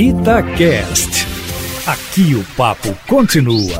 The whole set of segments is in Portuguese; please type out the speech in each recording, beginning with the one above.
Itacast. Aqui o papo continua.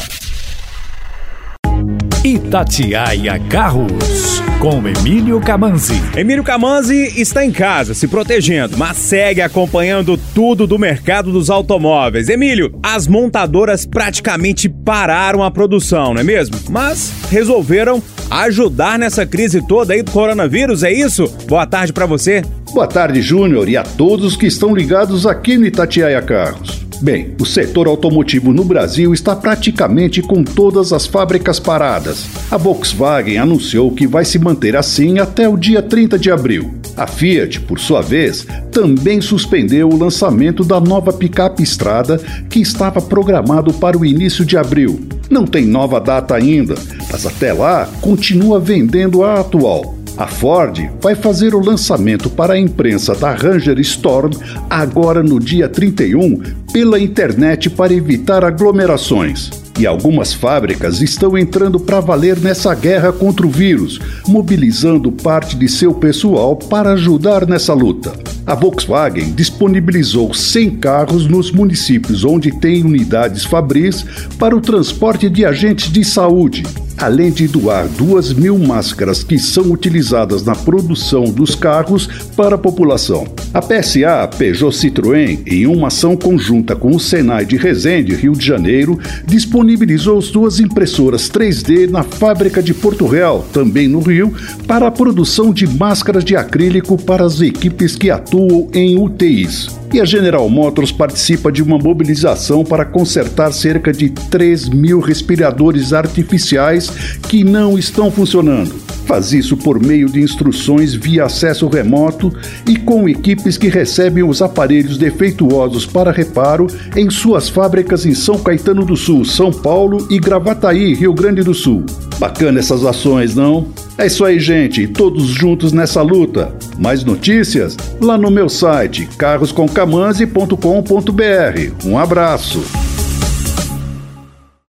Itatiaia Carros, com Emílio Camanzi. Emílio Camanzi está em casa, se protegendo, mas segue acompanhando tudo do mercado dos automóveis. Emílio, as montadoras praticamente pararam a produção, não é mesmo? Mas resolveram ajudar nessa crise toda aí do coronavírus, é isso? Boa tarde para você. Boa tarde, Júnior, e a todos que estão ligados aqui no Itatiaia Carros. Bem, o setor automotivo no Brasil está praticamente com todas as fábricas paradas. A Volkswagen anunciou que vai se manter assim até o dia 30 de abril. A Fiat, por sua vez, também suspendeu o lançamento da nova picape Estrada, que estava programado para o início de abril. Não tem nova data ainda, mas até lá continua vendendo a atual. A Ford vai fazer o lançamento para a imprensa da Ranger Storm agora no dia 31 pela internet para evitar aglomerações. E algumas fábricas estão entrando para valer nessa guerra contra o vírus, mobilizando parte de seu pessoal para ajudar nessa luta. A Volkswagen disponibilizou 100 carros nos municípios onde tem unidades Fabris para o transporte de agentes de saúde, além de doar duas mil máscaras que são utilizadas na produção dos carros para a população. A PSA Peugeot Citroën, em uma ação conjunta com o Senai de Resende, Rio de Janeiro, disponibilizou duas impressoras 3D na fábrica de Porto Real, também no Rio, para a produção de máscaras de acrílico para as equipes que atuam em UTIs. E a General Motors participa de uma mobilização para consertar cerca de 3 mil respiradores artificiais que não estão funcionando. Faz isso por meio de instruções via acesso remoto e com equipes que recebem os aparelhos defeituosos para reparo em suas fábricas em São Caetano do Sul, São Paulo e Gravataí, Rio Grande do Sul. Bacana essas ações, não? É isso aí, gente, todos juntos nessa luta. Mais notícias lá no meu site carrosconcamanzi.com.br. Um abraço.